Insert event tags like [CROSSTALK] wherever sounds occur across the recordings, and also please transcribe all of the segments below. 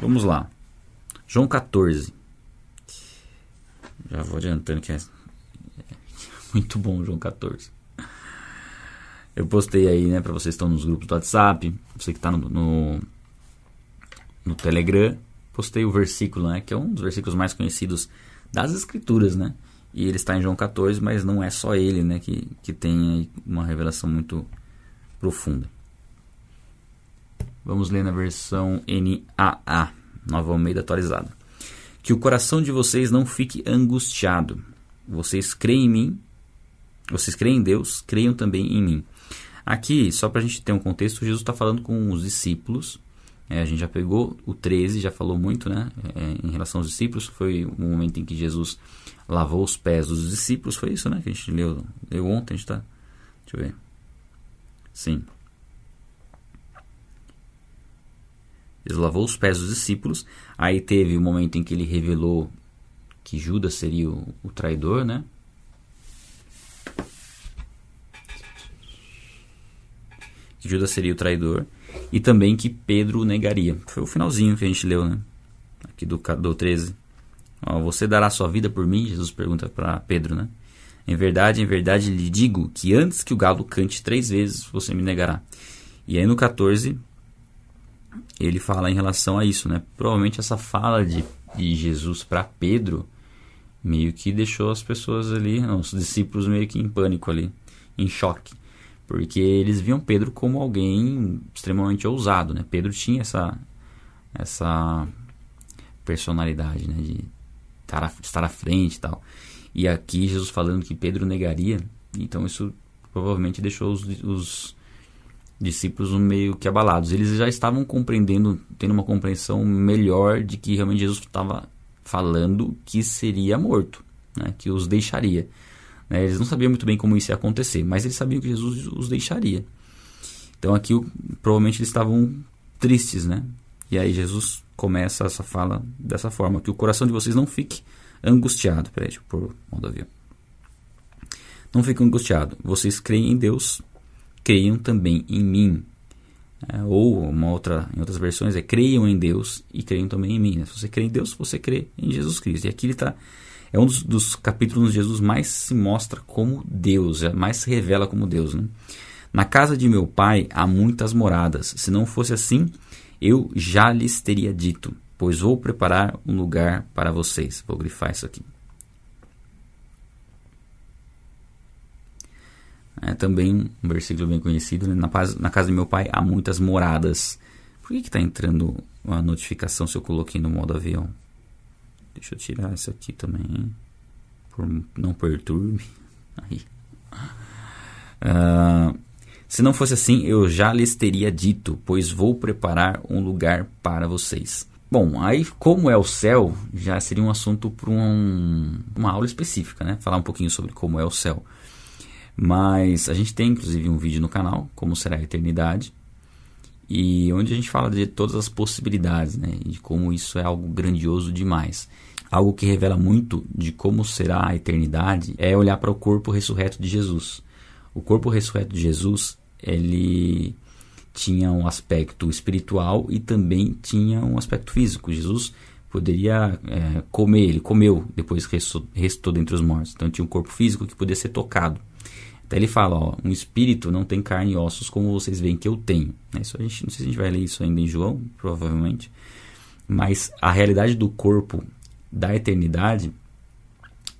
Vamos lá. João 14. Já vou adiantando que é [LAUGHS] muito bom João 14. Eu postei aí, né, para vocês que estão nos grupos do WhatsApp, você que está no, no, no, Telegram, postei o versículo, né, que é um dos versículos mais conhecidos das Escrituras, né, e ele está em João 14, mas não é só ele, né, que, que tem uma revelação muito profunda. Vamos ler na versão NAA, Nova Almeida atualizada. Que o coração de vocês não fique angustiado. Vocês creem em mim, vocês creem em Deus, creiam também em mim. Aqui, só para a gente ter um contexto, Jesus está falando com os discípulos. É, a gente já pegou o 13, já falou muito né, é, em relação aos discípulos. Foi o momento em que Jesus lavou os pés dos discípulos. Foi isso né, que a gente leu, leu ontem. A gente tá, deixa eu ver. Sim. Jesus lavou os pés dos discípulos. Aí teve o momento em que ele revelou que Judas seria o, o traidor, né? Que Judas seria o traidor. E também que Pedro negaria. Foi o finalzinho que a gente leu, né? Aqui do, do 13. Ó, você dará sua vida por mim? Jesus pergunta para Pedro, né? Em verdade, em verdade lhe digo que antes que o galo cante três vezes, você me negará. E aí no 14, ele fala em relação a isso, né? Provavelmente essa fala de, de Jesus para Pedro meio que deixou as pessoas ali, os discípulos meio que em pânico ali, em choque, porque eles viam Pedro como alguém extremamente ousado, né? Pedro tinha essa essa personalidade, né, de estar à, estar à frente e tal. E aqui Jesus falando que Pedro negaria, então isso provavelmente deixou os, os discípulos meio que abalados. Eles já estavam compreendendo, tendo uma compreensão melhor de que realmente Jesus estava falando que seria morto, né, que os deixaria. Né, eles não sabiam muito bem como isso ia acontecer, mas eles sabiam que Jesus os deixaria. Então aqui provavelmente eles estavam tristes, né? E aí Jesus começa essa fala dessa forma, que o coração de vocês não fique angustiado. Peraí, deixa eu pôr o modo avião. Não fique angustiado. Vocês creem em Deus, creiam também em mim. É, ou uma outra, em outras versões é creiam em Deus e creiam também em mim. Né? Se você crê em Deus, você crê em Jesus Cristo. E aqui ele está é um dos, dos, capítulos onde Jesus mais se mostra como Deus, é, mais se revela como Deus. Né? Na casa de meu pai há muitas moradas. Se não fosse assim, eu já lhes teria dito, pois vou preparar um lugar para vocês. Vou grifar isso aqui. É também um versículo bem conhecido. Né? Na, paz, na casa do meu pai há muitas moradas. Por que está entrando uma notificação se eu coloquei no modo avião? Deixa eu tirar isso aqui também. Por, não perturbe. [LAUGHS] Aí. Uh, se não fosse assim, eu já lhes teria dito, pois vou preparar um lugar para vocês. Bom, aí como é o céu, já seria um assunto para um, uma aula específica, né? Falar um pouquinho sobre como é o céu. Mas a gente tem inclusive um vídeo no canal, Como Será a Eternidade, e onde a gente fala de todas as possibilidades, né? E de como isso é algo grandioso demais. Algo que revela muito de como será a eternidade é olhar para o corpo ressurreto de Jesus. O corpo ressurreto de Jesus, ele tinha um aspecto espiritual e também tinha um aspecto físico. Jesus poderia é, comer, ele comeu depois que restou dentre os mortos. Então tinha um corpo físico que podia ser tocado. Até ele fala, ó, um espírito não tem carne e ossos como vocês veem que eu tenho. Né, isso a gente, não sei se a gente vai ler isso ainda em João, provavelmente. Mas a realidade do corpo da eternidade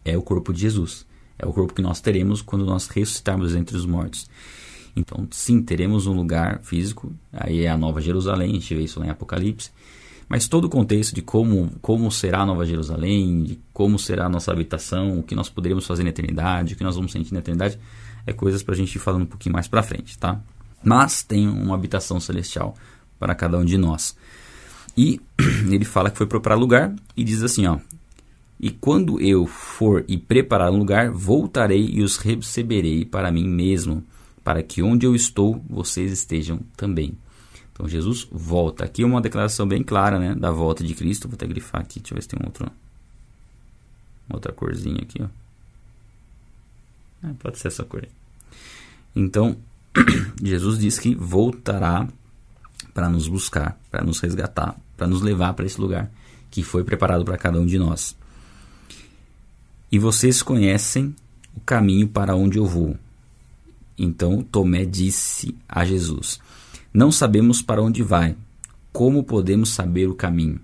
é o corpo de Jesus. É o corpo que nós teremos quando nós ressuscitarmos entre os mortos. Então, sim, teremos um lugar físico, aí é a Nova Jerusalém, a gente vê isso lá em Apocalipse. Mas todo o contexto de como, como será a Nova Jerusalém, de como será a nossa habitação, o que nós poderemos fazer na eternidade, o que nós vamos sentir na eternidade, é coisas para a gente ir falando um pouquinho mais para frente, tá? Mas tem uma habitação celestial para cada um de nós. E [CLEARS THROAT] ele fala que foi preparar lugar e diz assim, ó: E quando eu for e preparar um lugar, voltarei e os receberei para mim mesmo, para que onde eu estou, vocês estejam também. Então Jesus volta. Aqui é uma declaração bem clara, né, da volta de Cristo. Vou até grifar aqui, deixa eu ver se tem um outro outra corzinha aqui, ó. É, pode ser essa cor. Então, [CLEARS THROAT] Jesus diz que voltará para nos buscar, para nos resgatar para nos levar para esse lugar que foi preparado para cada um de nós. E vocês conhecem o caminho para onde eu vou. Então Tomé disse a Jesus: Não sabemos para onde vai. Como podemos saber o caminho?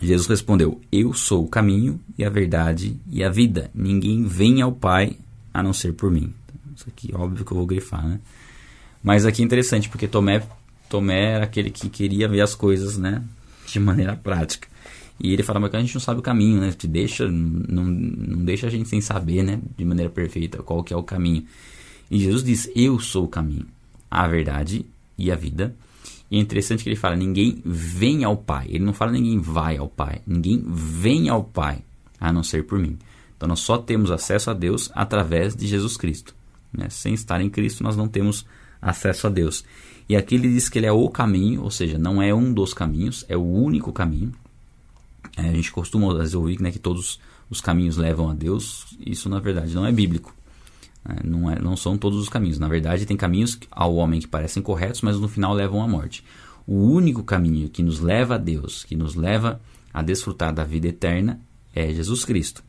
Jesus respondeu: Eu sou o caminho e a verdade e a vida. Ninguém vem ao Pai a não ser por mim. Isso aqui, óbvio que eu vou grifar, né? Mas aqui é interessante, porque Tomé, Tomé era aquele que queria ver as coisas, né? De maneira prática. E ele fala, mas a gente não sabe o caminho, né? Te deixa, não, não deixa a gente sem saber, né? De maneira perfeita qual que é o caminho. E Jesus diz, eu sou o caminho, a verdade e a vida. E é interessante que ele fala, ninguém vem ao Pai. Ele não fala ninguém vai ao Pai. Ninguém vem ao Pai, a não ser por mim. Então nós só temos acesso a Deus através de Jesus Cristo. Né? Sem estar em Cristo, nós não temos acesso a Deus. E aqui ele diz que ele é o caminho, ou seja, não é um dos caminhos, é o único caminho. É, a gente costuma às ouvir né, que todos os caminhos levam a Deus. Isso, na verdade, não é bíblico. É, não, é, não são todos os caminhos. Na verdade, tem caminhos ao homem que parecem corretos, mas no final levam à morte. O único caminho que nos leva a Deus, que nos leva a desfrutar da vida eterna, é Jesus Cristo.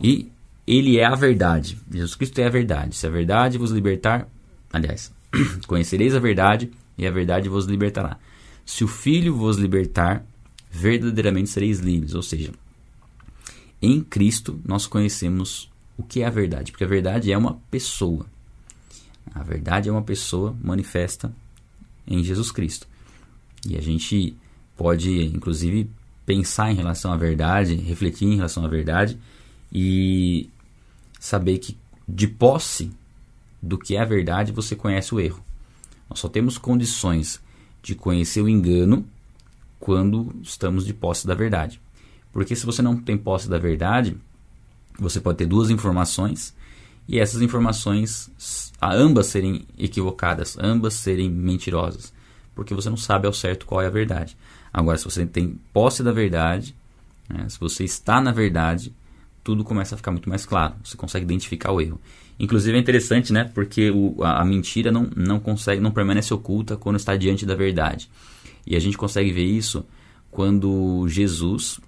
E ele é a verdade. Jesus Cristo é a verdade. Se a verdade vos libertar, aliás, [CLEARS THROAT] conhecereis a verdade e a verdade vos libertará. Se o Filho vos libertar, verdadeiramente sereis livres. Ou seja, em Cristo nós conhecemos o que é a verdade, porque a verdade é uma pessoa. A verdade é uma pessoa manifesta em Jesus Cristo. E a gente pode, inclusive, pensar em relação à verdade, refletir em relação à verdade e saber que, de posse do que é a verdade, você conhece o erro. Nós só temos condições de conhecer o engano quando estamos de posse da verdade. Porque se você não tem posse da verdade, você pode ter duas informações e essas informações, ambas serem equivocadas, ambas serem mentirosas, porque você não sabe ao certo qual é a verdade. Agora, se você tem posse da verdade, né, se você está na verdade, tudo começa a ficar muito mais claro. Você consegue identificar o erro. Inclusive é interessante, né? Porque o, a, a, mentira não, não consegue, não permanece oculta quando está diante da verdade. E a gente consegue ver isso quando Jesus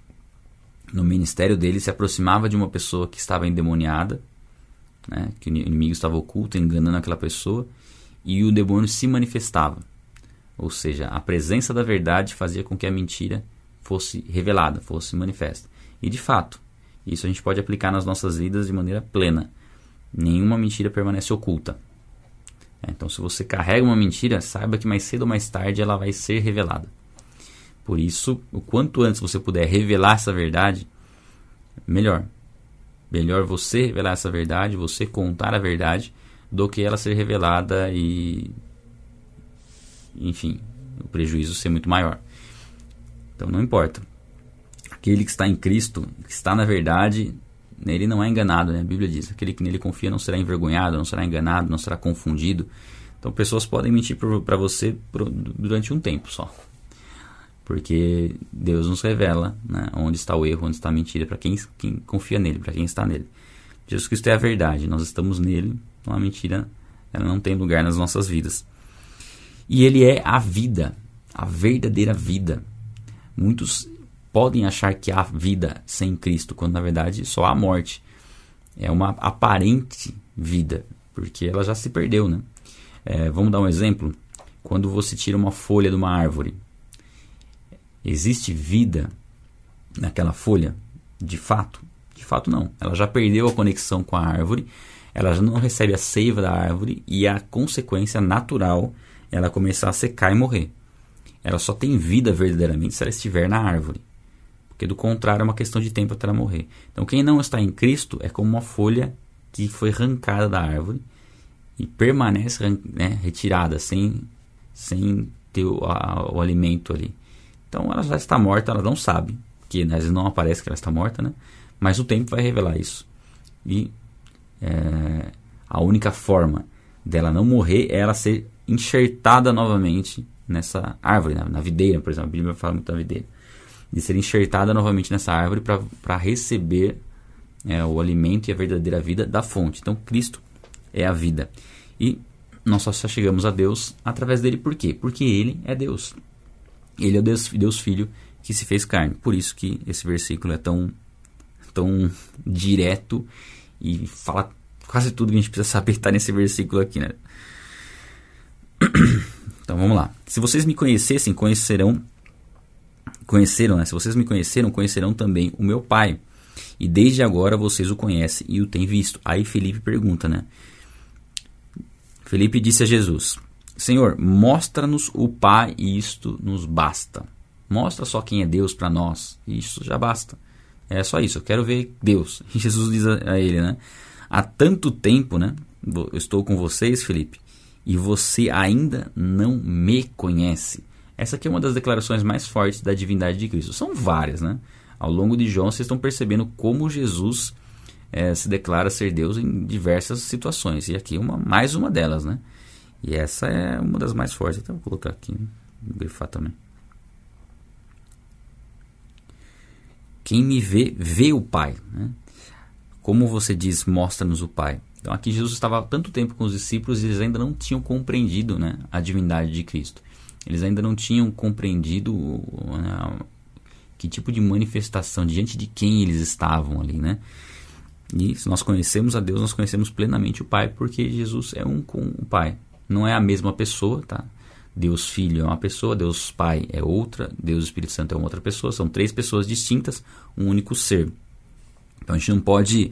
no ministério dele se aproximava de uma pessoa que estava endemoniada, né, que o inimigo estava oculto, enganando aquela pessoa, e o demônio se manifestava. Ou seja, a presença da verdade fazia com que a mentira fosse revelada, fosse manifesta. E de fato, isso a gente pode aplicar nas nossas vidas de maneira plena. Nenhuma mentira permanece oculta. É, então, se você carrega uma mentira, saiba que mais cedo ou mais tarde ela vai ser revelada. Por isso, o quanto antes você puder revelar essa verdade, melhor. Melhor você revelar essa verdade, você contar a verdade, do que ela ser revelada e. Enfim, o prejuízo ser muito maior. Então não importa. Aquele que está em Cristo, que está na verdade, ele não é enganado, né? A Bíblia diz: aquele que nele confia não será envergonhado, não será enganado, não será confundido. Então pessoas podem mentir para você durante um tempo só porque Deus nos revela né, onde está o erro, onde está a mentira, para quem, quem confia nele, para quem está nele. Jesus Cristo é a verdade, nós estamos nele, então a mentira ela não tem lugar nas nossas vidas. E ele é a vida, a verdadeira vida. Muitos podem achar que há vida sem Cristo, quando na verdade só há morte. É uma aparente vida, porque ela já se perdeu, né? É, vamos dar um exemplo. Quando você tira uma folha de uma árvore, Existe vida naquela folha? De fato? De fato, não. Ela já perdeu a conexão com a árvore, ela já não recebe a seiva da árvore e a consequência natural ela começar a secar e morrer. Ela só tem vida verdadeiramente se ela estiver na árvore. Porque do contrário é uma questão de tempo até ela morrer. Então quem não está em Cristo é como uma folha que foi arrancada da árvore e permanece né, retirada sem, sem ter o, a, o alimento ali. Então ela já está morta, ela não sabe, que às vezes não aparece que ela está morta, né? Mas o tempo vai revelar isso. E é, a única forma dela não morrer é ela ser enxertada novamente nessa árvore, na, na videira, por exemplo. A Bíblia fala muito da videira. De ser enxertada novamente nessa árvore para receber é, o alimento e a verdadeira vida da fonte. Então Cristo é a vida. E nós só chegamos a Deus através dele por quê? Porque ele é Deus. Ele é Deus, Deus Filho que se fez carne. Por isso que esse versículo é tão, tão direto e fala quase tudo que a gente precisa saber está nesse versículo aqui, né? [COUGHS] Então vamos lá. Se vocês me conhecessem, conhecerão conheceram, né? Se vocês me conheceram, conhecerão também o meu Pai. E desde agora vocês o conhecem e o têm visto. Aí Felipe pergunta, né? Felipe disse a Jesus: Senhor, mostra-nos o Pai e isto nos basta. Mostra só quem é Deus para nós. E isso já basta. É só isso. Eu quero ver Deus. [LAUGHS] E Jesus diz a ele, né? Há tanto tempo, né? Eu estou com vocês, Felipe, e você ainda não me conhece. Essa aqui é uma das declarações mais fortes da divindade de Cristo. São várias, né? Ao longo de João, vocês estão percebendo como Jesus é, se declara ser Deus em diversas situações. E aqui uma mais uma delas, né? E essa é uma das mais fortes. Então vou colocar aqui, vou grifar também. Quem me vê, vê o Pai. Né? Como você diz, mostra-nos o Pai. Então aqui Jesus estava há tanto tempo com os discípulos e eles ainda não tinham compreendido né, a divindade de Cristo. Eles ainda não tinham compreendido né, que tipo de manifestação, diante de quem eles estavam ali, né? E se nós conhecemos a Deus, nós conhecemos plenamente o Pai, porque Jesus é um com o Pai. Não é a mesma pessoa, tá? Deus Filho é uma pessoa, Deus Pai é outra, Deus Espírito Santo é uma outra pessoa. São três pessoas distintas, um único ser. Então a gente não pode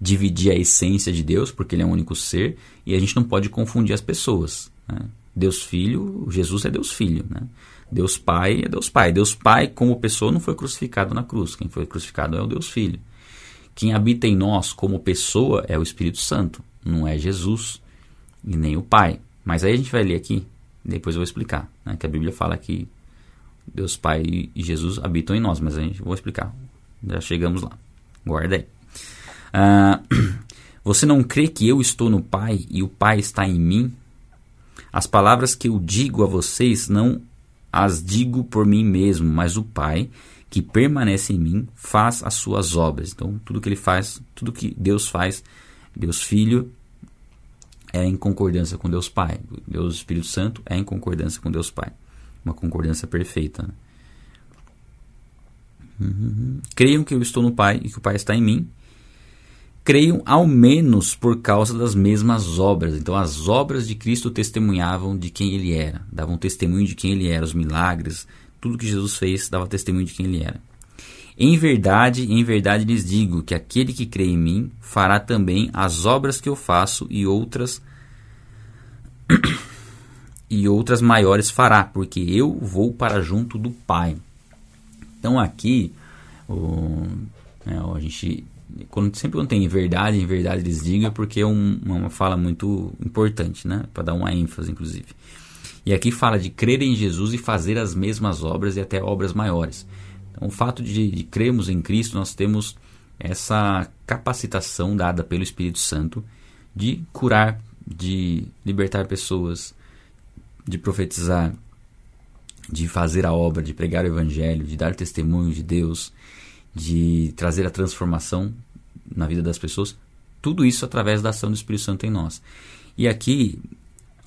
dividir a essência de Deus, porque ele é um único ser, e a gente não pode confundir as pessoas. Né? Deus Filho, Jesus é Deus Filho. Né? Deus Pai é Deus Pai. Deus Pai, como pessoa, não foi crucificado na cruz. Quem foi crucificado é o Deus Filho. Quem habita em nós como pessoa é o Espírito Santo, não é Jesus e nem o Pai. Mas aí a gente vai ler aqui depois eu vou explicar, né, que a Bíblia fala que Deus Pai e Jesus habitam em nós, mas a gente vou explicar. Já chegamos lá. Guarda aí. Ah, [CLEARS THROAT] você não crê que eu estou no Pai e o Pai está em mim? As palavras que eu digo a vocês não as digo por mim mesmo, mas o Pai que permanece em mim faz as suas obras. Então, tudo que ele faz, tudo que Deus faz, Deus Filho é em concordância com Deus Pai. Deus Espírito Santo é em concordância com Deus Pai. Uma concordância perfeita. Né? Uhum. Creiam que eu estou no Pai e que o Pai está em mim. Creiam ao menos por causa das mesmas obras. Então, as obras de Cristo testemunhavam de quem ele era, davam testemunho de quem ele era, os milagres, tudo que Jesus fez dava testemunho de quem ele era. Em verdade, em verdade lhes digo que aquele que crê em mim fará também as obras que eu faço e outras [COUGHS] e outras maiores fará, porque eu vou para junto do Pai. Então aqui o, né, a gente quando, sempre quando tem em verdade, em verdade lhes digo, é porque é um, uma fala muito importante, né? Para dar uma ênfase, inclusive. E aqui fala de crer em Jesus e fazer as mesmas obras e até obras maiores. Então, o fato de, de crermos em Cristo, nós temos essa capacitação dada pelo Espírito Santo de curar, de libertar pessoas, de profetizar, de fazer a obra, de pregar o Evangelho, de dar testemunho de Deus, de trazer a transformação na vida das pessoas. Tudo isso através da ação do Espírito Santo em nós. E aqui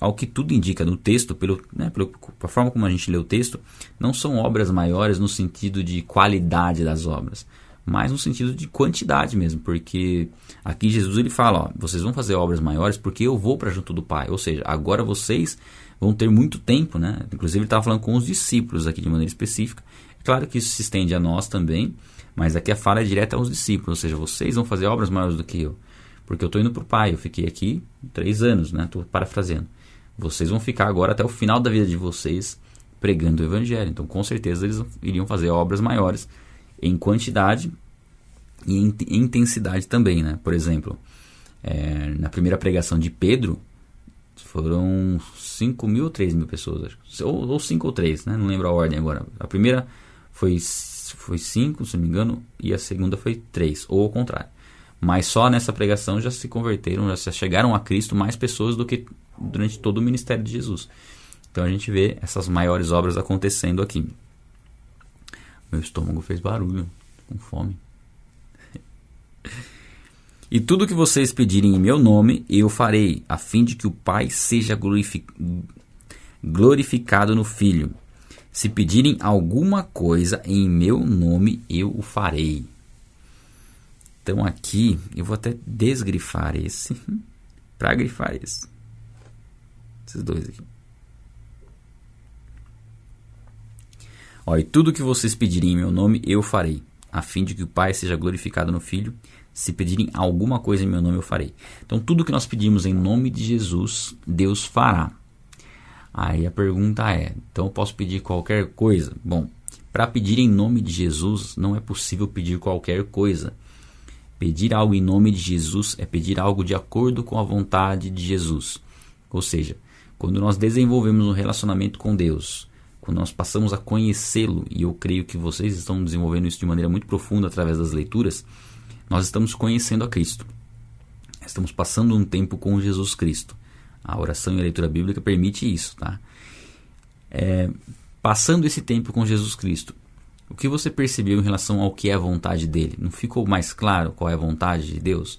ao que tudo indica no texto, pelo, né, pela forma como a gente lê o texto, não são obras maiores no sentido de qualidade das obras, mas no sentido de quantidade mesmo, porque aqui Jesus ele fala, ó, vocês vão fazer obras maiores porque eu vou para junto do Pai, ou seja, agora vocês vão ter muito tempo, né? Inclusive ele estava falando com os discípulos aqui de maneira específica. É claro que isso se estende a nós também, mas aqui a fala é direta aos discípulos, ou seja, vocês vão fazer obras maiores do que eu, porque eu estou indo para o Pai, eu fiquei aqui três anos, né? Estou parafraseando vocês vão ficar agora até o final da vida de vocês pregando o evangelho. Então, com certeza, eles iriam fazer obras maiores em quantidade e em intensidade também, né? Por exemplo, é, na primeira pregação de Pedro, foram 5 mil ou 3 mil pessoas, ou, ou 5 ou 3, né? Não lembro a ordem agora. A primeira foi 5, foi cinco, se não me engano, e a segunda foi 3, ou ao contrário. Mas só nessa pregação já se converteram, já chegaram a Cristo mais pessoas do que durante todo o ministério de Jesus. Então a gente vê essas maiores obras acontecendo aqui. Meu estômago fez barulho, com fome. [LAUGHS] E tudo que vocês pedirem em meu nome, eu farei, a fim de que o Pai seja glorificado no Filho. Se pedirem alguma coisa em meu nome, eu o farei. Então aqui eu vou até desgrifar esse [LAUGHS] para grifar esse. Esses dois aqui. Ó, e tudo que vocês pedirem em meu nome, eu farei, a fim de que o Pai seja glorificado no Filho. Se pedirem alguma coisa em meu nome, eu farei. Então, tudo que nós pedimos em nome de Jesus, Deus fará. Aí a pergunta é: então eu posso pedir qualquer coisa? Bom, para pedir em nome de Jesus, não é possível pedir qualquer coisa. Pedir algo em nome de Jesus é pedir algo de acordo com a vontade de Jesus. Ou seja, quando nós desenvolvemos um relacionamento com Deus, quando nós passamos a conhecê-lo, e eu creio que vocês estão desenvolvendo isso de maneira muito profunda através das leituras, nós estamos conhecendo a Cristo. Estamos passando um tempo com Jesus Cristo. A oração e a leitura bíblica permite isso, tá? É, passando esse tempo com Jesus Cristo, o que você percebeu em relação ao que é a vontade dele? Não ficou mais claro qual é a vontade de Deus?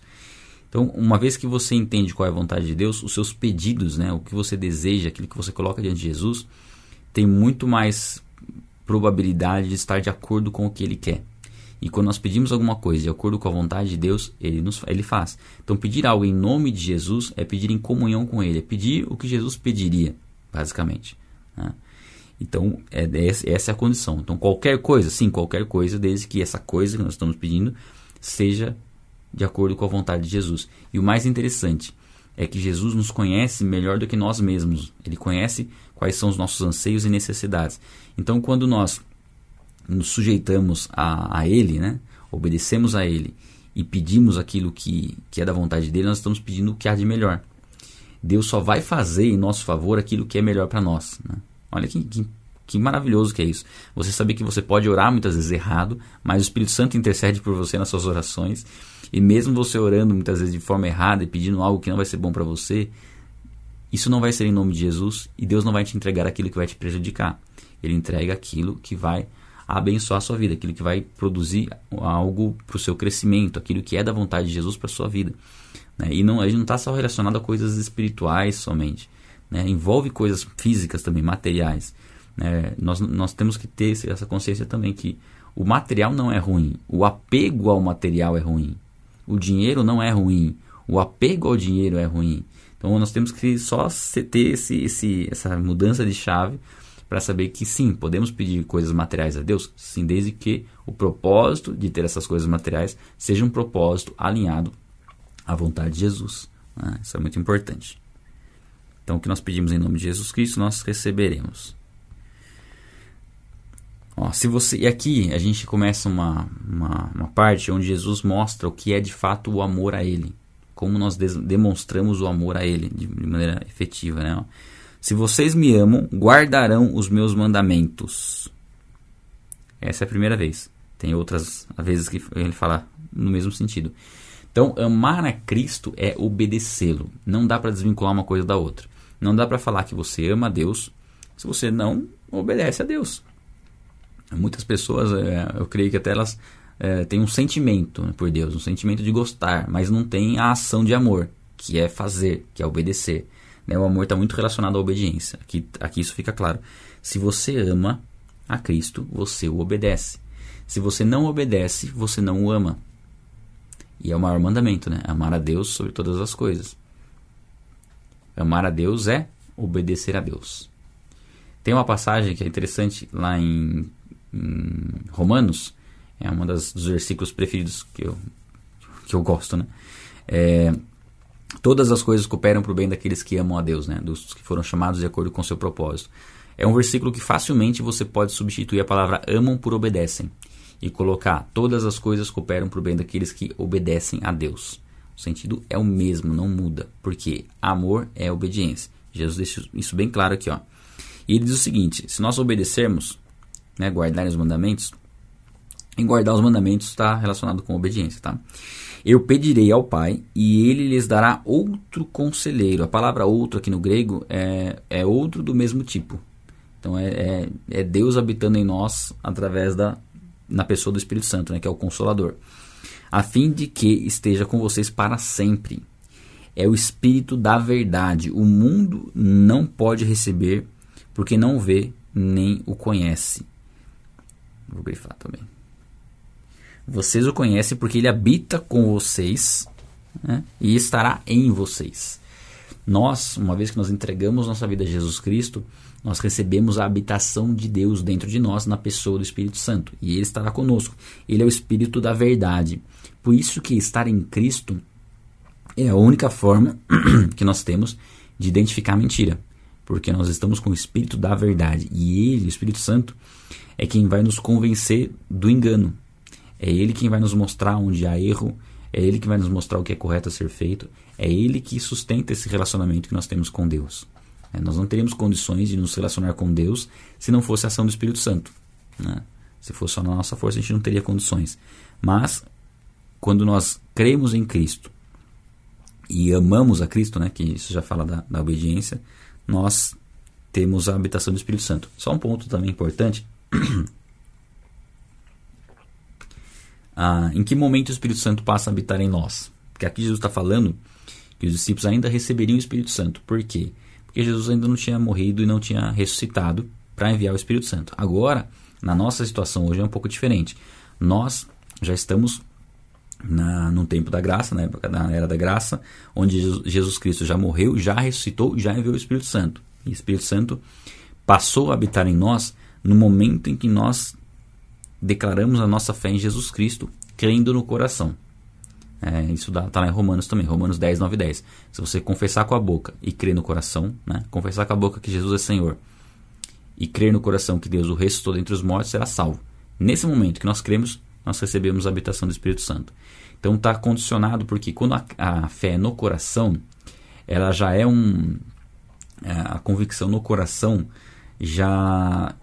Então, uma vez que você entende qual é a vontade de Deus, os seus pedidos, né, o que você deseja, aquilo que você coloca diante de Jesus, tem muito mais probabilidade de estar de acordo com o que ele quer. E quando nós pedimos alguma coisa de acordo com a vontade de Deus, ele, nos, ele faz. Então, pedir algo em nome de Jesus é pedir em comunhão com Ele, é pedir o que Jesus pediria, basicamente. Né? Então, é, é, essa é a condição. Então, qualquer coisa, sim, qualquer coisa, desde que essa coisa que nós estamos pedindo seja de acordo com a vontade de Jesus. E o mais interessante é que Jesus nos conhece melhor do que nós mesmos. Ele conhece quais são os nossos anseios e necessidades. Então, quando nós nos sujeitamos a, a Ele, né? obedecemos a Ele e pedimos aquilo que, que é da vontade dele, nós estamos pedindo o que há de melhor. Deus só vai fazer em nosso favor aquilo que é melhor para nós. Né? Olha que, que, que, maravilhoso que é isso. Você saber que você pode orar muitas vezes errado, mas o Espírito Santo intercede por você nas suas orações. E mesmo você orando muitas vezes de forma errada e pedindo algo que não vai ser bom para você, isso não vai ser em nome de Jesus e Deus não vai te entregar aquilo que vai te prejudicar. Ele entrega aquilo que vai a abençoar a sua vida, aquilo que vai produzir algo para o seu crescimento, aquilo que é da vontade de Jesus para sua vida. Né? E não, a gente não está só relacionado a coisas espirituais somente, né? envolve coisas físicas também, materiais. Né? Nós, nós temos que ter essa consciência também que o material não é ruim, o apego ao material é ruim, o dinheiro não é ruim, o apego ao dinheiro é ruim. Então nós temos que só ter esse, esse, essa mudança de chave para saber que sim, podemos pedir coisas materiais a Deus, sim, desde que o propósito de ter essas coisas materiais seja um propósito alinhado à vontade de Jesus. Né? Isso é muito importante. Então, o que nós pedimos em nome de Jesus Cristo, nós receberemos. Ó, se você e aqui a gente começa uma, uma, uma, parte onde Jesus mostra o que é de fato o amor a Ele, como nós demonstramos o amor a Ele de, de maneira efetiva, né? Se vocês me amam, guardarão os meus mandamentos. Essa é a primeira vez. Tem outras vezes que ele fala no mesmo sentido. Então, amar a Cristo é obedecê-lo. Não dá para desvincular uma coisa da outra. Não dá para falar que você ama a Deus se você não obedece a Deus. Muitas pessoas, é, eu creio que até elas é, têm um sentimento por Deus, um sentimento de gostar, mas não tem a ação de amor, que é fazer, que é obedecer. Né? O amor está muito relacionado à obediência. Aqui, aqui isso fica claro. Se você ama a Cristo, você o obedece. Se você não obedece, você não o ama. E é o maior mandamento, né? Amar a Deus sobre todas as coisas. Amar a Deus é obedecer a Deus. Tem uma passagem que é interessante lá em, em Romanos, é um dos versículos preferidos que eu, que eu gosto, né? É, Todas as coisas cooperam para o bem daqueles que amam a Deus, né? dos que foram chamados de acordo com seu propósito. É um versículo que facilmente você pode substituir a palavra amam por obedecem e colocar todas as coisas cooperam para o bem daqueles que obedecem a Deus. O sentido é o mesmo, não muda, porque amor é obediência. Jesus deixa isso bem claro aqui, ó. E ele diz o seguinte: se nós obedecermos, né, guardar os mandamentos, em guardar os mandamentos está relacionado com obediência, tá? Eu pedirei ao Pai e ele lhes dará outro conselheiro. A palavra outro aqui no grego é, é outro do mesmo tipo. Então é, é, é, Deus habitando em nós através da na pessoa do Espírito Santo, né, que é o Consolador, a fim de que esteja com vocês para sempre. É o Espírito da verdade. O mundo não pode receber porque não vê nem o conhece. Vou grifar também. Vocês o conhecem porque ele habita com vocês né? e estará em vocês. Nós, uma vez que nós entregamos nossa vida a Jesus Cristo, nós recebemos a habitação de Deus dentro de nós na pessoa do Espírito Santo e ele estará conosco. Ele é o Espírito da verdade. Por isso que estar em Cristo é a única forma [CLEARS THROAT] que nós temos de identificar a mentira, porque nós estamos com o Espírito da verdade e ele, o Espírito Santo, é quem vai nos convencer do engano. É ele quem vai nos mostrar onde há erro, é ele que vai nos mostrar o que é correto a ser feito, é ele que sustenta esse relacionamento que nós temos com Deus. É, nós não teríamos condições de nos relacionar com Deus se não fosse a ação do Espírito Santo. Né? Se fosse só na nossa força, a gente não teria condições. Mas, quando nós cremos em Cristo e amamos a Cristo, né, que isso já fala da, da obediência, nós temos a habitação do Espírito Santo. Só um ponto também importante. [CLEARS THROAT] ah, em que momento o Espírito Santo passa a habitar em nós? Porque aqui Jesus está falando que os discípulos ainda receberiam o Espírito Santo. Por quê? Porque Jesus ainda não tinha morrido e não tinha ressuscitado para enviar o Espírito Santo. Agora, na nossa situação hoje é um pouco diferente. Nós já estamos na, no tempo da graça, na época da era da graça, onde Jesus Cristo já morreu, já ressuscitou, já enviou o Espírito Santo. E o Espírito Santo passou a habitar em nós no momento em que nós declaramos a nossa fé em Jesus Cristo, crendo no coração. É, isso está lá em Romanos também, Romanos 10, 9 e 10. Se você confessar com a boca e crer no coração, né, confessar com a boca que Jesus é Senhor e crer no coração que Deus o ressuscitou dentre os mortos, será salvo. Nesse momento que nós cremos, nós recebemos a habitação do Espírito Santo. Então está condicionado porque quando a, a, fé é no coração, ela já é um. É, a convicção no coração já,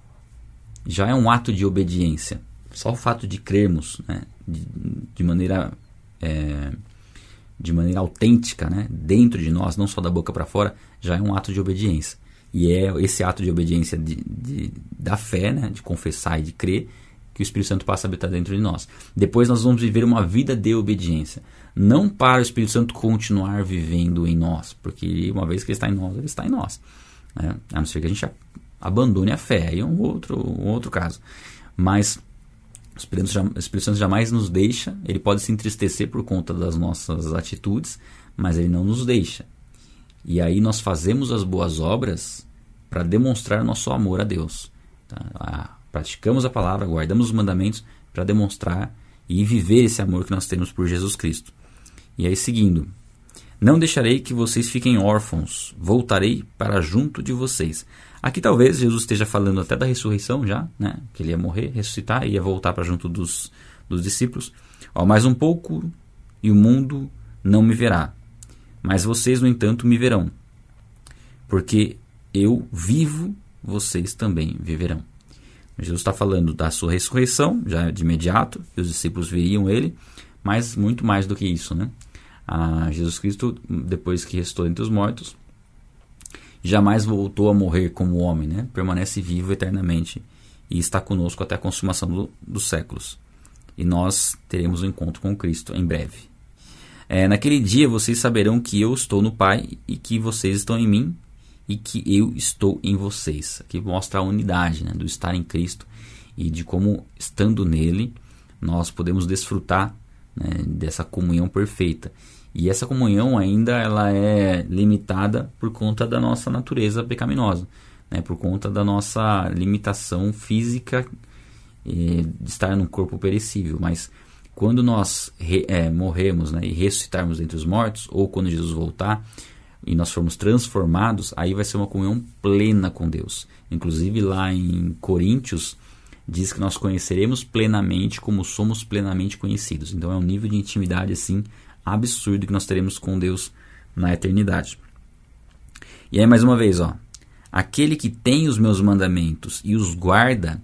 já é um ato de obediência. Só o fato de crermos né, de, de maneira é, de maneira autêntica, né, dentro de nós, não só da boca para fora, já é um ato de obediência. E é esse ato de obediência de, de, da fé, né, de confessar e de crer, que o Espírito Santo passa a habitar dentro de nós. Depois nós vamos viver uma vida de obediência. Não para o Espírito Santo continuar vivendo em nós, porque uma vez que ele está em nós, ele está em nós. Né? A não ser que a gente abandone a fé, aí é um outro, um outro caso. Mas o Espírito, Santo jamais nos deixa, ele pode se entristecer por conta das nossas atitudes, mas ele não nos deixa. E aí nós fazemos as boas obras para demonstrar nosso amor a Deus. Tá? Praticamos a palavra, guardamos os mandamentos para demonstrar e viver esse amor que nós temos por Jesus Cristo. E aí, seguindo: Não deixarei que vocês fiquem órfãos, voltarei para junto de vocês. Aqui talvez Jesus esteja falando até da ressurreição já, né? Que ele ia morrer, ressuscitar e ia voltar para junto dos, dos discípulos. Ó, mais um pouco e o mundo não me verá. Mas vocês, no entanto, me verão. Porque eu vivo, vocês também viverão. Jesus está falando da sua ressurreição, já de imediato, que os discípulos veriam ele, mas muito mais do que isso, né? Ah, Jesus Cristo, depois que restou entre os mortos, jamais voltou a morrer como homem, né? permanece vivo eternamente e está conosco até a consumação do, dos séculos. E nós teremos um encontro com Cristo em breve. É, naquele dia vocês saberão que eu estou no Pai e que vocês estão em mim e que eu estou em vocês. Aqui mostra a unidade né, do estar em Cristo e de como, estando nele, nós podemos desfrutar né, dessa comunhão perfeita. E essa comunhão ainda ela é limitada por conta da nossa natureza pecaminosa, né? por conta da nossa limitação física de estar num corpo perecível. Mas quando nós re, é, morremos né, e ressuscitarmos entre os mortos, ou quando Jesus voltar e nós formos transformados, aí vai ser uma comunhão plena com Deus. Inclusive lá em Coríntios diz que nós conheceremos plenamente como somos plenamente conhecidos. Então é um nível de intimidade assim absurdo que nós teremos com Deus na eternidade. E aí, mais uma vez, ó. Aquele que tem os meus mandamentos e os guarda,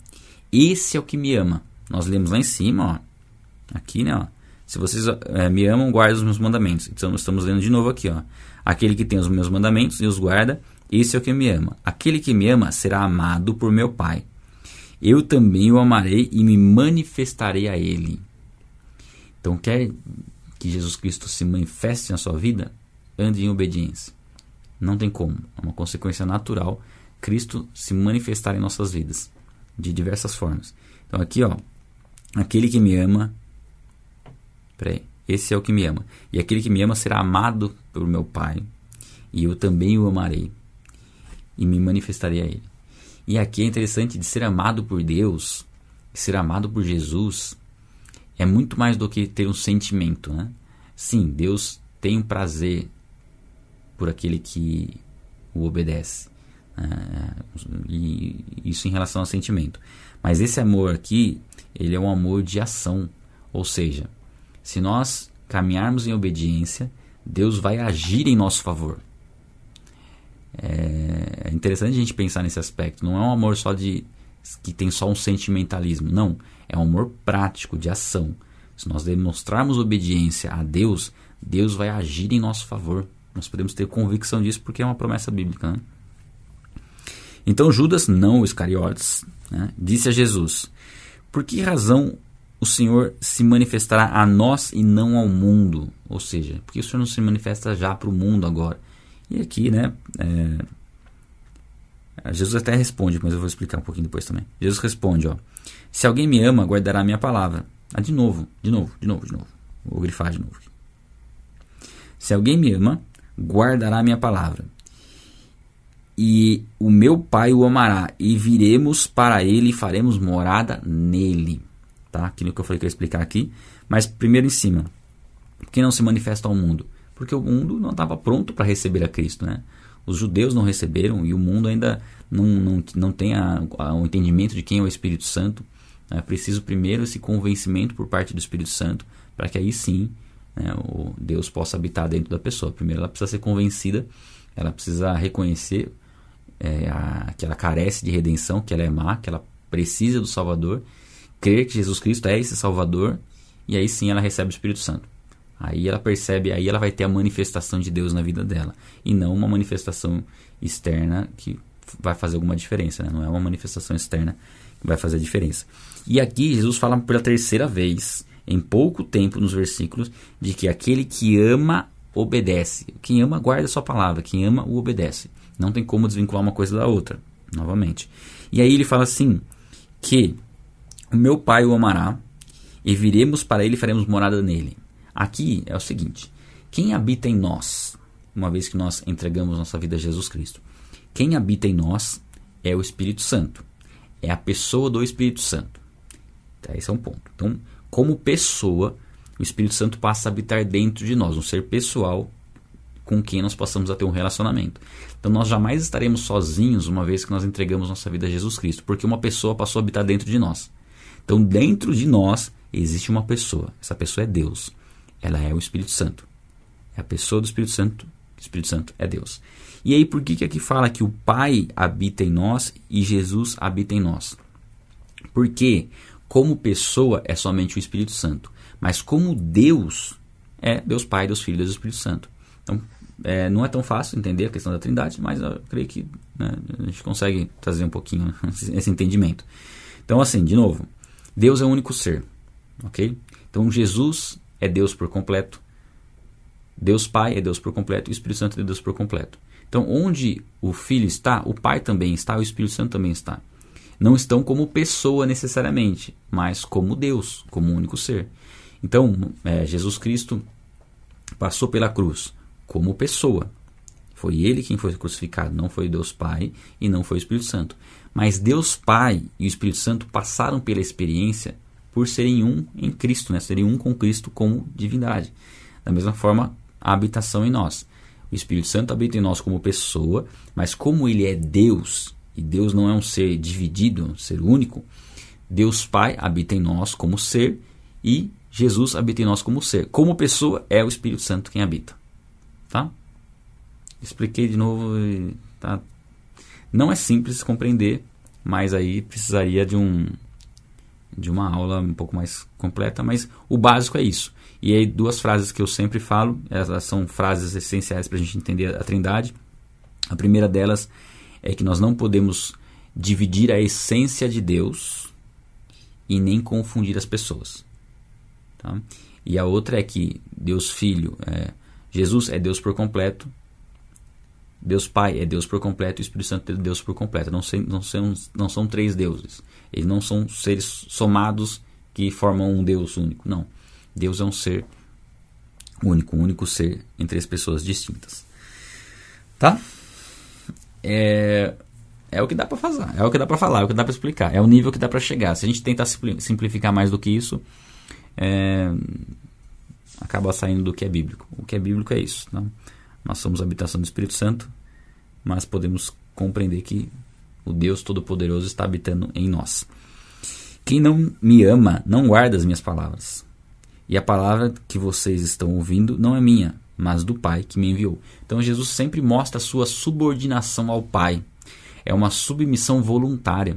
esse é o que me ama. Nós lemos lá em cima, ó. Aqui, né, ó. Se vocês é, me amam, guardem os meus mandamentos. Então, estamos lendo de novo aqui, ó. Aquele que tem os meus mandamentos e os guarda, esse é o que me ama. Aquele que me ama será amado por meu Pai. Eu também o amarei e me manifestarei a ele. Então, quer que Jesus Cristo se manifeste na sua vida, ande em obediência. Não tem como. É uma consequência natural Cristo se manifestar em nossas vidas de diversas formas. Então aqui, ó, aquele que me ama, peraí, esse é o que me ama. E aquele que me ama será amado pelo meu Pai, e eu também o amarei e me manifestarei a ele. E aqui é interessante de ser amado por Deus, ser amado por Jesus, é muito mais do que ter um sentimento, né? Sim, Deus tem um prazer por aquele que o obedece. Né? e isso em relação ao sentimento. Mas esse amor aqui, ele é um amor de ação. Ou seja, se nós caminharmos em obediência, Deus vai agir em nosso favor. É, é interessante a gente pensar nesse aspecto. Não é um amor só de que tem só um sentimentalismo. Não, é um amor prático de ação. Se nós demonstrarmos obediência a Deus, Deus vai agir em nosso favor. Nós podemos ter convicção disso porque é uma promessa bíblica. Né? Então Judas, não o Iscariotes, né, disse a Jesus: Por que razão o Senhor se manifestará a nós e não ao mundo? Ou seja, por que o Senhor não se manifesta já para o mundo agora? E aqui, né? É, Jesus até responde, mas eu vou explicar um pouquinho depois também. Jesus responde, ó. Se alguém me ama, guardará a minha palavra. Ah, de novo, de novo, de novo, de novo. Vou grifar de novo. Se alguém me ama, guardará a minha palavra. E o meu Pai o amará, e viremos para ele e faremos morada nele. Tá? Aquilo que eu falei que eu ia explicar aqui. Mas primeiro em cima. Por que não se manifesta ao mundo? Porque o mundo não estava pronto para receber a Cristo, né? Os judeus não receberam e o mundo ainda não, não, não tem o entendimento de quem é o Espírito Santo. É preciso primeiro esse convencimento por parte do Espírito Santo para que aí sim né, o Deus possa habitar dentro da pessoa. Primeiro ela precisa ser convencida, ela precisa reconhecer é, a, que ela carece de redenção, que ela é má, que ela precisa do Salvador, crer que Jesus Cristo é esse Salvador e aí sim ela recebe o Espírito Santo. Aí ela percebe, aí ela vai ter a manifestação de Deus na vida dela. E não uma manifestação externa que vai fazer alguma diferença. Né? Não é uma manifestação externa que vai fazer a diferença. E aqui Jesus fala pela terceira vez, em pouco tempo nos versículos, de que aquele que ama obedece. Quem ama guarda a sua palavra, quem ama o obedece. Não tem como desvincular uma coisa da outra, novamente. E aí ele fala assim: que o meu Pai o amará, e viremos para ele e faremos morada nele. Aqui é o seguinte: quem habita em nós, uma vez que nós entregamos nossa vida a Jesus Cristo, quem habita em nós é o Espírito Santo, é a pessoa do Espírito Santo. Tá, esse é um ponto. Então, como pessoa, o Espírito Santo passa a habitar dentro de nós, um ser pessoal com quem nós possamos a ter um relacionamento. Então nós jamais estaremos sozinhos uma vez que nós entregamos nossa vida a Jesus Cristo, porque uma pessoa passou a habitar dentro de nós. Então dentro de nós existe uma pessoa. Essa pessoa é Deus ela é o Espírito Santo. É a pessoa do Espírito Santo. O Espírito Santo é Deus. E aí, por que, que aqui fala que o Pai habita em nós e Jesus habita em nós? Porque, como pessoa, é somente o Espírito Santo. Mas, como Deus, é Deus Pai, Deus Filho, Deus Espírito Santo. Então, é, não é tão fácil entender a questão da Trindade, mas eu creio que né, a gente consegue trazer um pouquinho [LAUGHS] esse entendimento. Então, assim, de novo, Deus é o único ser, ok? Então, Jesus é Deus por completo. Deus Pai é Deus por completo, o Espírito Santo é Deus por completo. Então, onde o Filho está, o Pai também está, o Espírito Santo também está. Não estão como pessoa necessariamente, mas como Deus, como único ser. Então, é, Jesus Cristo passou pela cruz como pessoa. Foi ele quem foi crucificado, não foi Deus Pai e não foi o Espírito Santo. Mas Deus Pai e o Espírito Santo passaram pela experiência por serem um em Cristo, né? serem um com Cristo como divindade. Da mesma forma, a habitação em nós. O Espírito Santo habita em nós como pessoa, mas como ele é Deus, e Deus não é um ser dividido, um ser único, Deus Pai habita em nós como ser e Jesus habita em nós como ser. Como pessoa, é o Espírito Santo quem habita. Tá? Expliquei de novo. Tá? Não é simples compreender, mas aí precisaria de um, de uma aula um pouco mais completa, mas o básico é isso. E aí, duas frases que eu sempre falo, elas são frases essenciais para a gente entender a Trindade. A primeira delas é que nós não podemos dividir a essência de Deus e nem confundir as pessoas. Tá? E a outra é que Deus Filho, é, Jesus é Deus por completo, Deus Pai é Deus por completo e o Espírito Santo é Deus por completo. Não, não, são, não são três deuses. Eles não são seres somados que formam um Deus único. Não. Deus é um ser único, um único ser entre as pessoas distintas. Tá? É, é o que dá para fazer, é o que dá para falar, é o que dá para explicar, é o nível que dá para chegar. Se a gente tentar simplificar mais do que isso, é, acaba saindo do que é bíblico. O que é bíblico é isso. Não? Nós somos habitação do Espírito Santo, mas podemos compreender que o Deus Todo-Poderoso está habitando em nós. Quem não me ama não guarda as minhas palavras. E a palavra que vocês estão ouvindo não é minha, mas do Pai que me enviou. Então Jesus sempre mostra a sua subordinação ao Pai. É uma submissão voluntária.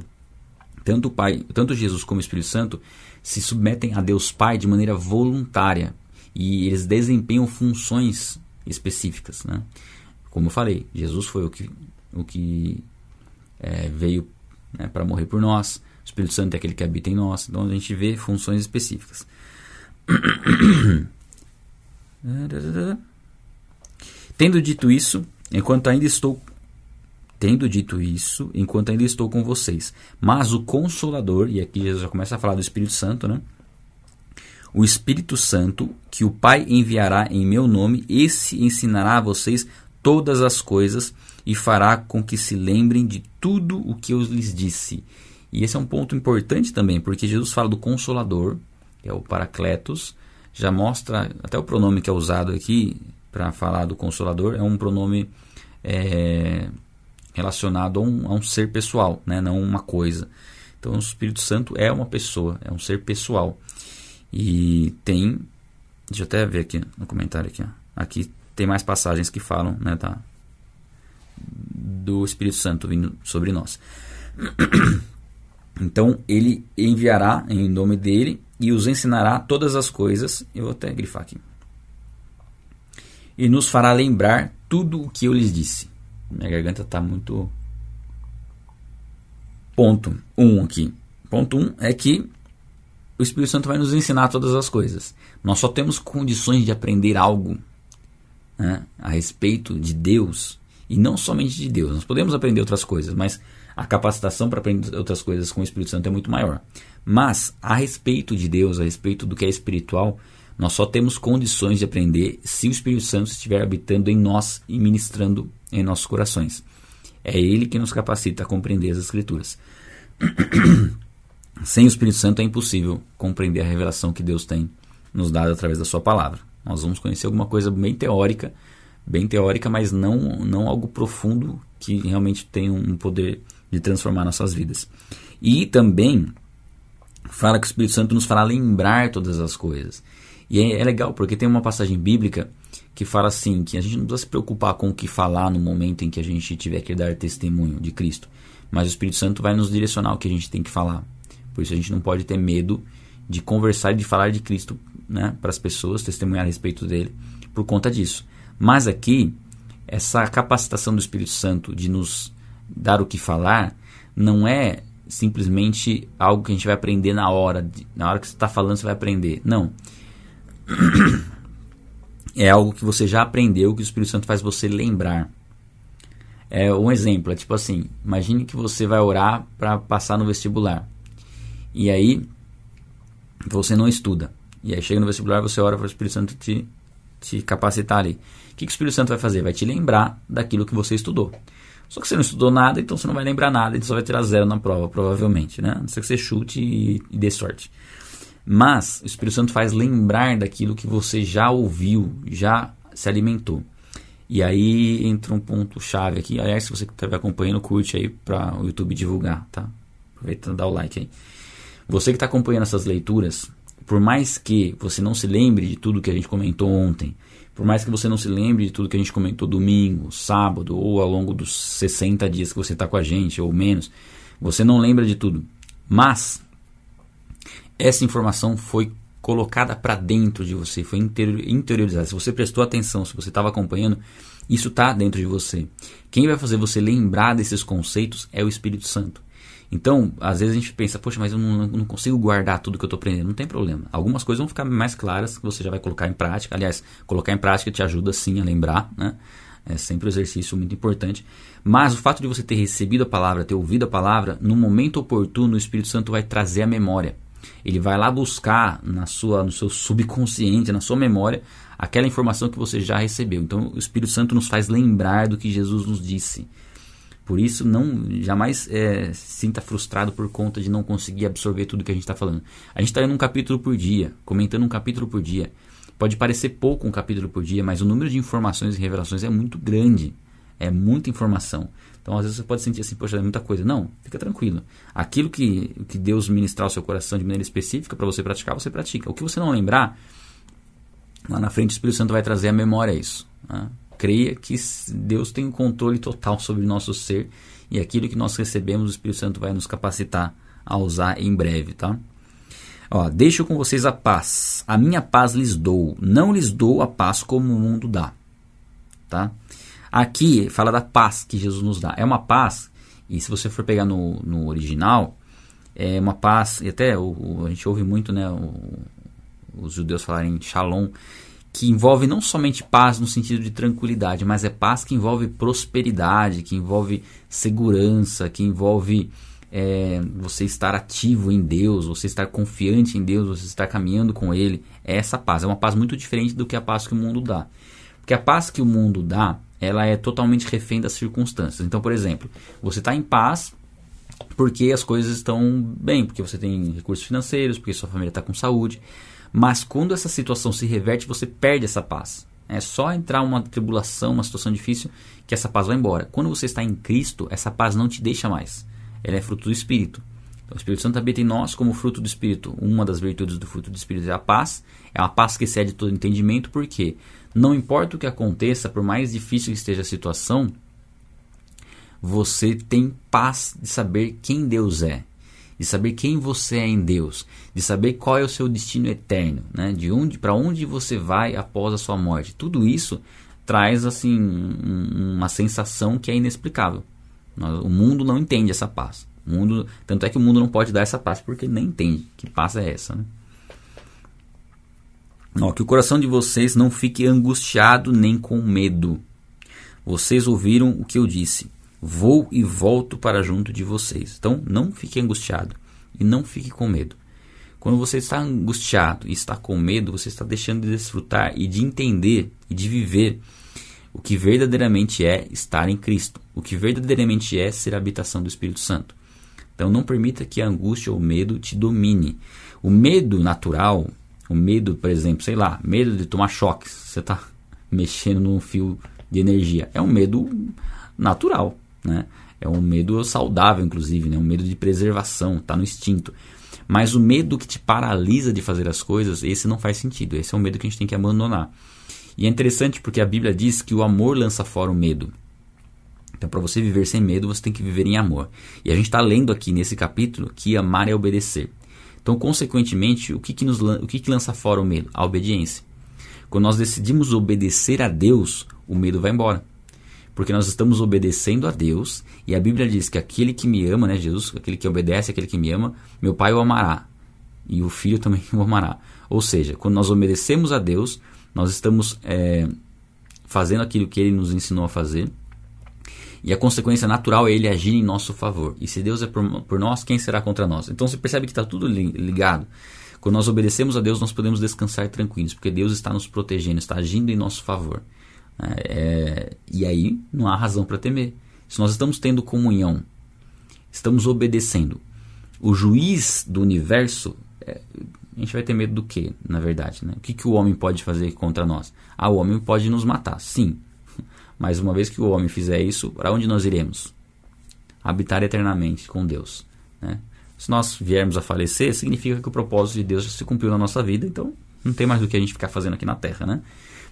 Tanto o Pai, tanto Jesus como o Espírito Santo se submetem a Deus Pai de maneira voluntária e eles desempenham funções específicas, né? Como eu falei, Jesus foi o que, o que é, veio né, para morrer por nós. O Espírito Santo é aquele que habita em nós. Então a gente vê funções específicas. [COUGHS] Tendo dito isso, enquanto ainda estou tendo dito isso, enquanto ainda estou com vocês, mas o consolador, e aqui Jesus já começa a falar do Espírito Santo, né? O Espírito Santo, que o Pai enviará em meu nome, esse ensinará a vocês todas as coisas e fará com que se lembrem de tudo o que eu lhes disse. E esse é um ponto importante também, porque Jesus fala do Consolador, que é o Paracletos, já mostra até o pronome que é usado aqui para falar do Consolador é um pronome é, relacionado a um, a um, ser pessoal, né? não uma coisa. Então o Espírito Santo é uma pessoa, é um ser pessoal. E tem, deixa eu até ver aqui no comentário aqui, ó. aqui tem mais passagens que falam né, da, do Espírito Santo vindo sobre nós. [COUGHS] Então ele enviará em nome dele e os ensinará todas as coisas. Eu vou até grifar aqui. E nos fará lembrar tudo o que eu lhes disse. Minha garganta está muito. Ponto 1 um aqui. Ponto 1 um é que o Espírito Santo vai nos ensinar todas as coisas. Nós só temos condições de aprender algo né, a respeito de Deus e não somente de Deus. Nós podemos aprender outras coisas, mas a capacitação para aprender outras coisas com o Espírito Santo é muito maior. Mas a respeito de Deus, a respeito do que é espiritual, nós só temos condições de aprender se o Espírito Santo estiver habitando em nós e ministrando em nossos corações. É ele que nos capacita a compreender as Escrituras. [CLEARS THROAT] Sem o Espírito Santo é impossível compreender a revelação que Deus tem nos dado através da sua palavra. Nós vamos conhecer alguma coisa bem teórica, bem teórica, mas não, não algo profundo que realmente tem um poder de transformar nossas vidas. E também fala que o Espírito Santo nos fará lembrar todas as coisas. E é, é legal porque tem uma passagem bíblica que fala assim, que a gente não precisa se preocupar com o que falar no momento em que a gente tiver que dar testemunho de Cristo, mas o Espírito Santo vai nos direcionar o que a gente tem que falar. Por isso a gente não pode ter medo de conversar e de falar de Cristo né, para as pessoas, testemunhar a respeito dele, por conta disso. Mas aqui, essa capacitação do Espírito Santo de nos dar o que falar não é simplesmente algo que a gente vai aprender na hora. Na hora que você está falando, você vai aprender. Não. [CLEARS THROAT] É algo que você já aprendeu, que o Espírito Santo faz você lembrar. É um exemplo, é tipo assim, imagine que você vai orar para passar no vestibular. E aí você não estuda. E aí chega no vestibular, você ora para o Espírito Santo te, te capacitar ali. O que, que o Espírito Santo vai fazer? Vai te lembrar daquilo que você estudou. Só que você não estudou nada, então você não vai lembrar nada, então você vai tirar zero na prova, provavelmente, né? A não ser que você chute e, e dê sorte. Mas o Espírito Santo faz lembrar daquilo que você já ouviu, já se alimentou. E aí entra um ponto chave aqui. Aliás, se você estiver acompanhando, curte aí para o YouTube divulgar, tá? Aproveita e dá o like aí. Você que está acompanhando essas leituras, por mais que você não se lembre de tudo que a gente comentou ontem, por mais que você não se lembre de tudo que a gente comentou domingo, sábado ou ao longo dos 60 dias que você está com a gente ou menos, você não lembra de tudo. Mas essa informação foi colocada para dentro de você, foi interiorizada. Se você prestou atenção, se você estava acompanhando, isso está dentro de você. Quem vai fazer você lembrar desses conceitos é o Espírito Santo. Então, às vezes a gente pensa, poxa, mas eu não, não consigo guardar tudo que eu estou aprendendo. Não tem problema. Algumas coisas vão ficar mais claras que você já vai colocar em prática. Aliás, colocar em prática te ajuda sim a lembrar, né? É sempre um exercício muito importante. Mas o fato de você ter recebido a palavra, ter ouvido a palavra, no momento oportuno o Espírito Santo vai trazer a memória. Ele vai lá buscar na sua, no seu subconsciente, na sua memória, aquela informação que você já recebeu. Então o Espírito Santo nos faz lembrar do que Jesus nos disse. Por isso, não jamais é, sinta frustrado por conta de não conseguir absorver tudo que a gente está falando. A gente está lendo um capítulo por dia, comentando um capítulo por dia. Pode parecer pouco um capítulo por dia, mas o número de informações e revelações é muito grande. É muita informação. Então, às vezes você pode sentir assim, poxa, é muita coisa. Não, fica tranquilo. Aquilo que, que Deus ministrar ao seu coração de maneira específica para você praticar, você pratica. O que você não lembrar, lá na frente o Espírito Santo vai trazer a memória isso. Né? Creia que Deus tem o um controle total sobre o nosso ser e aquilo que nós recebemos, o Espírito Santo vai nos capacitar a usar em breve, tá? Ó, deixo com vocês a paz. A minha paz lhes dou, não lhes dou a paz como o mundo dá, tá? Aqui fala da paz que Jesus nos dá. É uma paz, e se você for pegar no, no original, é uma paz, e até o, o, a gente ouve muito, né, o, os judeus falarem shalom, que envolve não somente paz no sentido de tranquilidade, mas é paz que envolve prosperidade, que envolve segurança, que envolve é, você estar ativo em Deus, você estar confiante em Deus, você estar caminhando com Ele. É essa paz. É uma paz muito diferente do que a paz que o mundo dá. Porque a paz que o mundo dá, ela é totalmente refém das circunstâncias. Então, por exemplo, você está em paz porque as coisas estão bem, porque você tem recursos financeiros, porque sua família está com saúde. Mas quando essa situação se reverte, você perde essa paz. É só entrar uma tribulação, uma situação difícil, que essa paz vai embora. Quando você está em Cristo, essa paz não te deixa mais. Ela é fruto do Espírito. Então, o Espírito Santo habita em nós como fruto do Espírito. Uma das virtudes do fruto do Espírito é a paz. É uma paz que excede todo entendimento, porque não importa o que aconteça, por mais difícil que esteja a situação, você tem paz de saber quem Deus é de saber quem você é em Deus, de saber qual é o seu destino eterno, né? De onde para onde você vai após a sua morte. Tudo isso traz assim uma sensação que é inexplicável. O mundo não entende essa paz. O mundo, tanto é que o mundo não pode dar essa paz porque nem entende que paz é essa, né? Ó, que o coração de vocês não fique angustiado nem com medo. Vocês ouviram o que eu disse. Vou e volto para junto de vocês. Então, não fique angustiado e não fique com medo. Quando você está angustiado e está com medo, você está deixando de desfrutar e de entender e de viver o que verdadeiramente é estar em Cristo, o que verdadeiramente é ser a habitação do Espírito Santo. Então não permita que a angústia ou o medo te domine. O medo natural, o medo, por exemplo, sei lá, medo de tomar choques, você está [LAUGHS] mexendo num fio de energia, é um medo natural. Né? É um medo saudável, inclusive, né? um medo de preservação, está no instinto. Mas o medo que te paralisa de fazer as coisas, esse não faz sentido. Esse é um medo que a gente tem que abandonar. E é interessante porque a Bíblia diz que o amor lança fora o medo. Então, para você viver sem medo, você tem que viver em amor. E a gente está lendo aqui nesse capítulo que amar é obedecer. Então, consequentemente, o que, que, nos, o que, que lança fora o medo? A obediência. Quando nós decidimos obedecer a Deus, o medo vai embora porque nós estamos obedecendo a Deus, e a Bíblia diz que aquele que me ama, né, Jesus, aquele que obedece, aquele que me ama, meu Pai o amará, e o Filho também [LAUGHS] o amará. Ou seja, quando nós obedecemos a Deus, nós estamos é, fazendo aquilo que Ele nos ensinou a fazer, e a consequência natural é Ele agir em nosso favor. E se Deus é por, por nós, quem será contra nós? Então você percebe que está tudo ligado. Quando nós obedecemos a Deus, nós podemos descansar tranquilos, porque Deus está nos protegendo, está agindo em nosso favor. É, e aí não há razão para temer. Se nós estamos tendo comunhão, estamos obedecendo o juiz do universo, é, a gente vai ter medo do que, na verdade? Né? O que, que o homem pode fazer contra nós? Ah, o homem pode nos matar, sim. [LAUGHS] Mas uma vez que o homem fizer isso, para onde nós iremos? Habitar eternamente com Deus. Né? Se nós viermos a falecer, significa que o propósito de Deus já se cumpriu na nossa vida, então não tem mais do que a gente ficar fazendo aqui na Terra, né?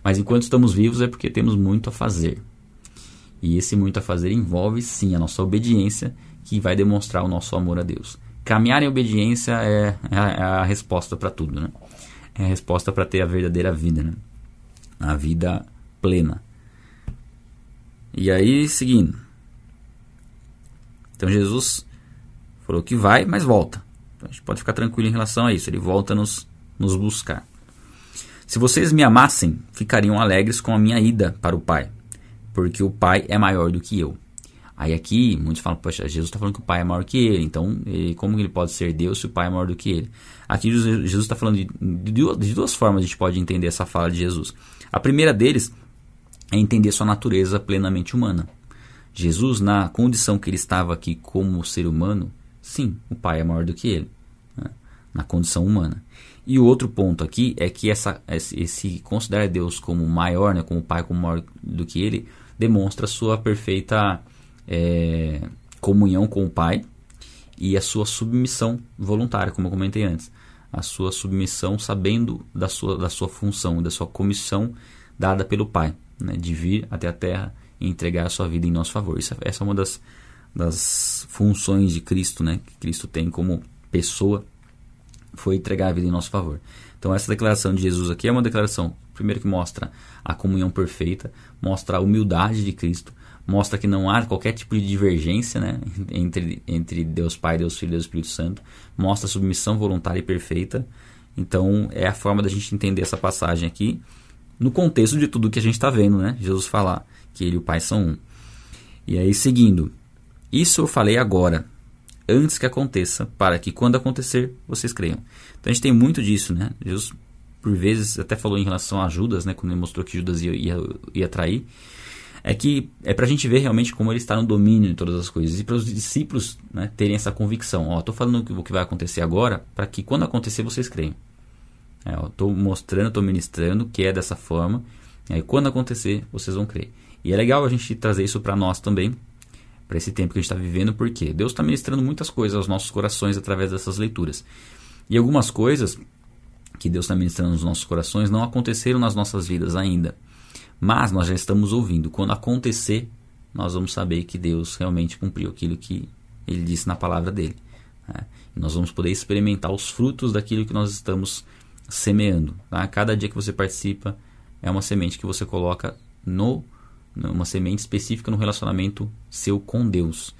Mas enquanto estamos vivos é porque temos muito a fazer. E esse muito a fazer envolve sim a nossa obediência, que vai demonstrar o nosso amor a Deus. Caminhar em obediência é, é a, é a resposta para tudo, né? É a resposta para ter a verdadeira vida, né? A vida plena. E aí, seguindo. Então Jesus falou que vai, mas volta. Então a gente pode ficar tranquilo em relação a isso. Ele volta nos, nos buscar. Se vocês me amassem, ficariam alegres com a minha ida para o Pai, porque o Pai é maior do que eu. Aí aqui, muitos falam, poxa, Jesus está falando que o Pai é maior que ele, então como ele pode ser Deus se o Pai é maior do que ele? Aqui Jesus está falando de, de, de duas formas a gente pode entender essa fala de Jesus. A primeira deles é entender sua natureza plenamente humana. Jesus, na condição que ele estava aqui como ser humano, sim, o Pai é maior do que ele, né? na condição humana. E o outro ponto aqui é que essa, esse considerar Deus como maior, né, como Pai como maior do que ele, demonstra sua perfeita é, comunhão com o Pai e a sua submissão voluntária, como eu comentei antes. A sua submissão sabendo da sua, da sua função, da sua comissão dada pelo Pai, né, de vir até a terra e entregar a sua vida em nosso favor. Isso, essa é uma das, das funções de Cristo, né, que Cristo tem como pessoa foi entregar a vida em nosso favor. Então essa declaração de Jesus aqui é uma declaração, primeiro que mostra a comunhão perfeita, mostra a humildade de Cristo, mostra que não há qualquer tipo de divergência né, [LAUGHS] entre, entre Deus Pai, Deus Filho e Deus Espírito Santo, mostra a submissão voluntária e perfeita. Então é a forma da gente entender essa passagem aqui no contexto de tudo que a gente está vendo, né? Jesus falar que ele e o Pai são um. E aí seguindo, isso eu falei agora, antes que aconteça, para que quando acontecer, vocês creiam. Então a gente tem muito disso, né? Jesus, por vezes, até falou em relação a Judas, né? Quando ele mostrou que Judas ia, ia, ia trair. É que é para a gente ver realmente como ele está no domínio de todas as coisas. E para os discípulos né, terem essa convicção. Ó, estou falando o que vai acontecer agora, para que quando acontecer, vocês creiam. Estou é, mostrando, estou ministrando que é dessa forma. E aí, quando acontecer, vocês vão crer. E é legal a gente trazer isso para nós também, para esse tempo que a gente está vivendo, porque Deus está ministrando muitas coisas aos nossos corações através dessas leituras. E algumas coisas que Deus está ministrando nos nossos corações não aconteceram nas nossas vidas ainda. Mas nós já estamos ouvindo. Quando acontecer, nós vamos saber que Deus realmente cumpriu aquilo que Ele disse na palavra dele. Né? E nós vamos poder experimentar os frutos daquilo que nós estamos semeando. Tá? Cada dia que você participa é uma semente que você coloca no uma semente específica no relacionamento seu com Deus.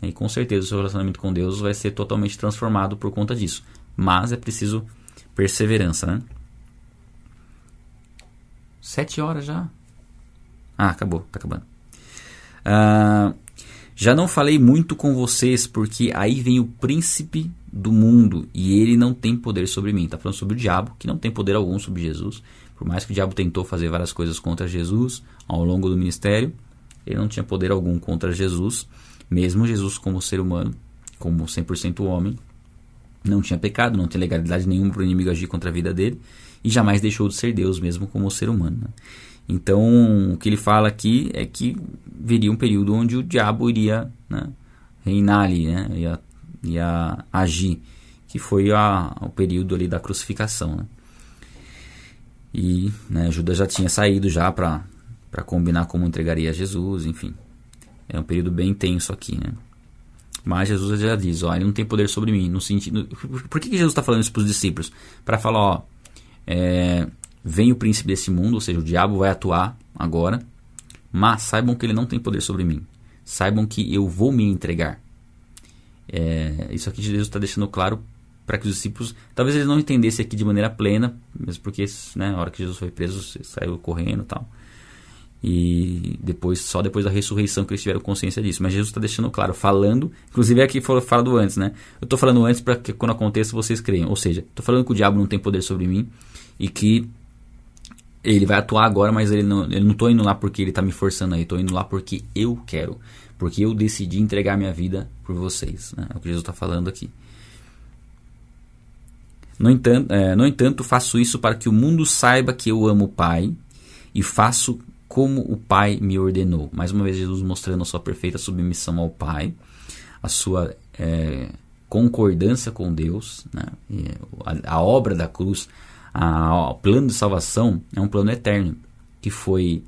E com certeza o seu relacionamento com Deus vai ser totalmente transformado por conta disso. Mas é preciso perseverança, né? Sete horas já. Ah, acabou, tá acabando. Ah, já não falei muito com vocês porque aí vem o príncipe do mundo e ele não tem poder sobre mim. Tá falando sobre o diabo, que não tem poder algum sobre Jesus. Por mais que o diabo tentou fazer várias coisas contra Jesus ao longo do ministério, ele não tinha poder algum contra Jesus, mesmo Jesus como ser humano, como 100% homem, não tinha pecado, não tinha legalidade nenhuma para o inimigo agir contra a vida dele e jamais deixou de ser Deus mesmo como ser humano. Né? Então, o que ele fala aqui é que viria um período onde o diabo iria né, reinar ali, né, ia, ia agir, que foi a, o período ali da crucificação. Né? E né, Judas já tinha saído já para combinar como entregaria a Jesus, enfim. É um período bem intenso aqui, né? Mas Jesus já diz, ó, ele não tem poder sobre mim, no sentido... Por que, que Jesus está falando isso para os discípulos? Para falar, ó, é, vem o príncipe desse mundo, ou seja, o diabo vai atuar agora, mas saibam que ele não tem poder sobre mim. Saibam que eu vou me entregar. É, isso aqui Jesus está deixando claro para que os discípulos, talvez eles não entendessem aqui de maneira plena, mesmo porque né, na hora que Jesus foi preso, saiu correndo e tal. E depois, só depois da ressurreição que eles tiveram consciência disso. Mas Jesus está deixando claro, falando, inclusive aqui foi falado antes, né? Eu estou falando antes para que quando aconteça vocês creiam. Ou seja, estou falando que o diabo não tem poder sobre mim e que ele vai atuar agora, mas ele não, ele não tô indo lá porque ele está me forçando aí, estou indo lá porque eu quero, porque eu decidi entregar minha vida por vocês. Né? É o que Jesus está falando aqui. No entanto, é, no entanto, faço isso para que o mundo saiba que eu amo o Pai e faço como o Pai me ordenou. Mais uma vez, Jesus mostrando a sua perfeita submissão ao Pai, a sua é, concordância com Deus, né? a, a, obra da cruz, a, o plano de salvação é um plano eterno que foi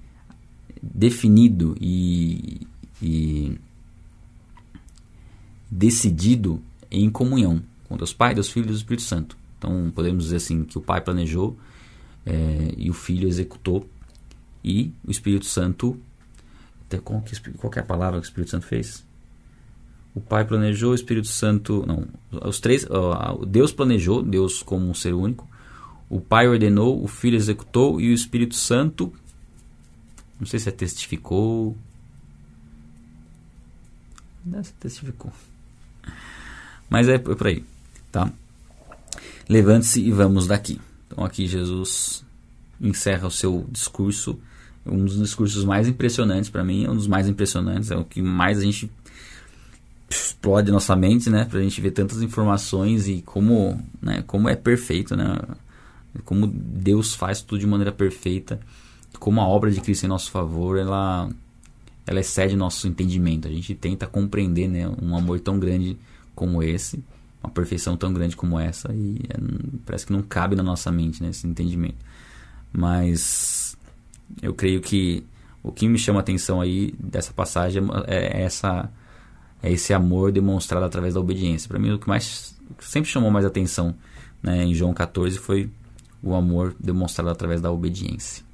definido e, e decidido em comunhão com Deus Pai, Deus Filho e Deus Espírito Santo. Então podemos dizer assim que o Pai planejou é, e o Filho executou e o Espírito Santo qual que, qual que é a palavra que o Espírito Santo fez? O Pai planejou, o Espírito Santo não, os três, Deus planejou, Deus como um ser único, o Pai ordenou, o Filho executou e o Espírito Santo Não sei se é testificou. Não, testificou. Mas é por aí, tá? Levante-se e vamos daqui. Então aqui Jesus encerra o seu discurso, um dos discursos mais impressionantes para mim, um dos mais impressionantes, é o que mais a gente explode nossa mente, né, pra gente ver tantas informações e como, né, como é perfeito, né? Como Deus faz tudo de maneira perfeita, como a obra de Cristo em nosso favor, ela ela excede nosso entendimento. A gente tenta compreender, né, um amor tão grande como esse, uma perfeição tão grande como essa e é, parece que não cabe na nossa mente, né, esse entendimento. Mas eu creio que o que me chama a atenção aí dessa passagem é essa é esse amor demonstrado através da obediência. Para mim, o que mais sempre chamou mais atenção né, em João 14 foi o amor demonstrado através da obediência.